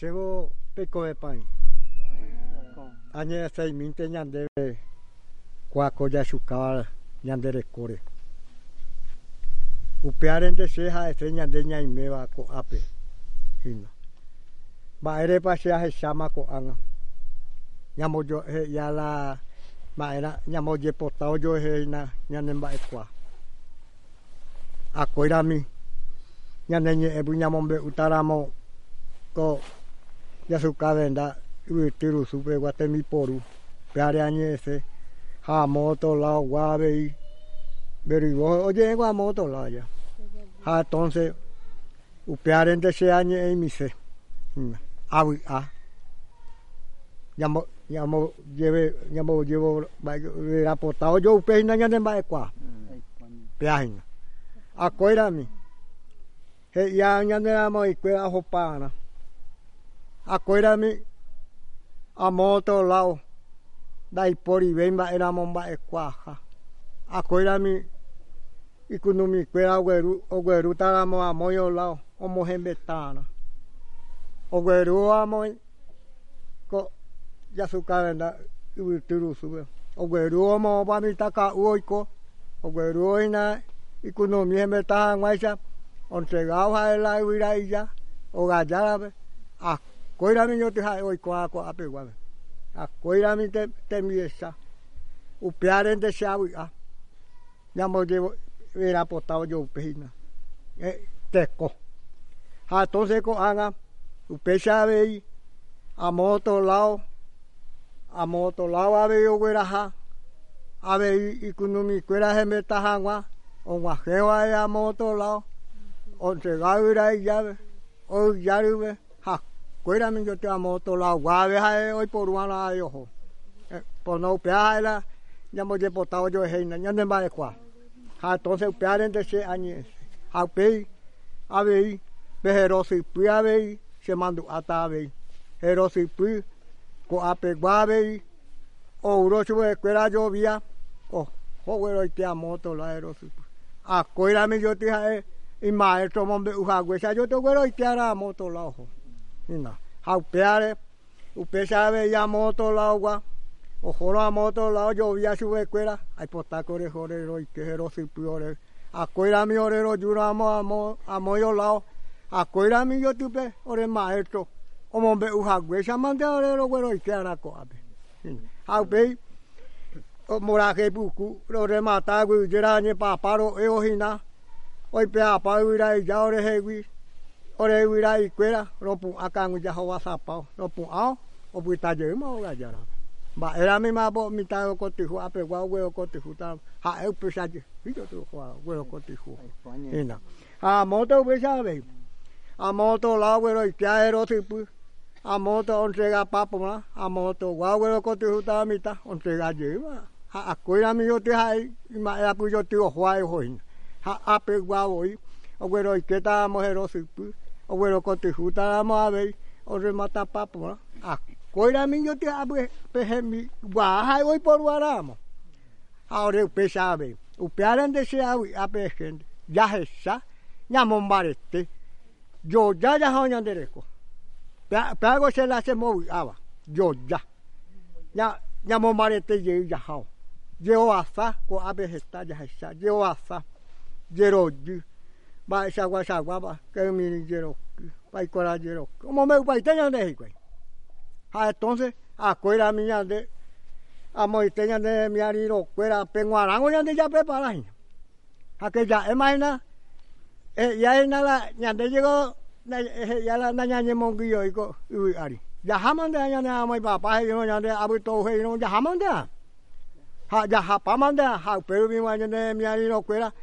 Llevo peco de pan. Añe seis minte ñandere cuaco ya chukaba ñandere core. Upearente seja ese ñande ñaimeba ko ape. Hina. Baere pa sea he chama ko anga. Ñamo yo he ya la maera ñamo ye potao yo he na ñande ba ekwa. Akoira mi. Ñande ñe ebu ñamo be utaramo ko ya su cadenda tiru supe guatemi poru. Peare añese. Ha moto la guave pero y vos oye gua moto la ya. Ha entonces upearente se añe en mi se. Awi a. Llamo llamo lleve llamo llevo era potado yo upe na ñande ba kwa. Peahin. A coira mi. He ya akoerami a moto lao dai pori vei ba era mon ba e kwaha a koira mi ikunumi kuera ogueru ogueru taramo a moyo lao omo hembetana ogueru a moi ko yasuka na ibuturu sube ogueru omo ba mi taka uoiko ogueru oina ikunumi hembetana guaisa ontregao a la ira ella o gallara a koirami yo tiha oi kwa kwa ape wa a koirami te te miesa u piaren te shawi a ya mo de era potao yo peina e teko ha entonces ko anga u pesave a moto lao a moto lao ave yo wera ha ave ikunumi kuera he metahangwa o wajewa ya moto lao o se gaura ya o yaruve ha mi yo te a moto lao guave ha hoy por una yo ho por no peala ya mo je potado yo heina ya ne ba kwa ha entonces upearen de se añes ha pei ave pero si pi ave se mando ata ave pero si pi ko ape guave o uro chue kwera yo via o ho wero te a moto la ero si a mi yo te ha y maestro mombe uha gwesa yo te wero te ara moto la ojo ina ha upeare upesa ave ya moto la agua. O joro a moto la yo via sube kwera ai potakore jore ro que hero si piore a koira mi orero juramo amo amo yo lao a koira mi yo tupe ore maestro. O mombe uha gwesa mande orero wero que ara ko abe o moraje buku ro re mata gu jera ni pa paro e o hina oi pe a pa ira i ja ore hewi ore ira i kwera ro pu akangu ja hawa sa pa ro pu a o bu ta je mo ga jara ba era mi ma bo mi ta ko ti hu ape wa we ko ti hu ta ha e pe sa je hi tu ho we ko ti hu ina. A mo to we sa be a mo to la we ro ya ero ti pu. A mo to on se ga pa po ma a mo to wa we ko ti hu ta mi ta on se ga je ma. Ha a ko ra mi yo ti ha i ma era pu yo ti ho wa ho ha ape wa o i o we ro ke ta mo ero ti pu o we ro ko ti hu ta mo a be o re mata pa po ma a Koira mi yo te abe pehe mi wa hai oi por waramo. Ahora pe sabe. O pearan de se awi ape gente. Ya hesa. Ya mombarete. Yo ya ya honya dereko. Pago se la se movi ava. Yo ya. Ya ya mombarete ye ya hao. Yo asa ko abe hesta ya hesa. Yo asa. Ba sa gua ba. Que mi jero. Pai kora jero. Como me pai tenya de hikoi. ha entonces a cuera miña de a moiteña de mi ariro cuera penguarango ya de ya prepara a que ya imagina eh ya es nada ya de llegó ya la naña ni monguillo y co y ari ya haman de ya na mai papá yo ya de abu to he no ya haman de ha ya ha paman de ha pero mi de mi ariro cuera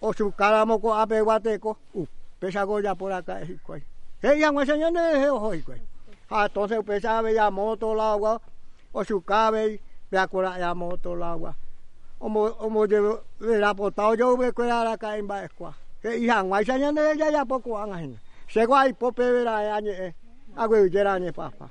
Oxe, o cara moco abre guateco. pesa peixe agora por acá. Ei, a moça não é eu, roi. Ah, então o pesa abre a moto o agua, o cabe, pega a moto lá, agora. O mo de virar por tal, eu vou cuidar lá cá embaixo, qua. E a moça não é já já pouco, anga. Chegou aí, pô, pera aí, agora eu gerar, né, papá.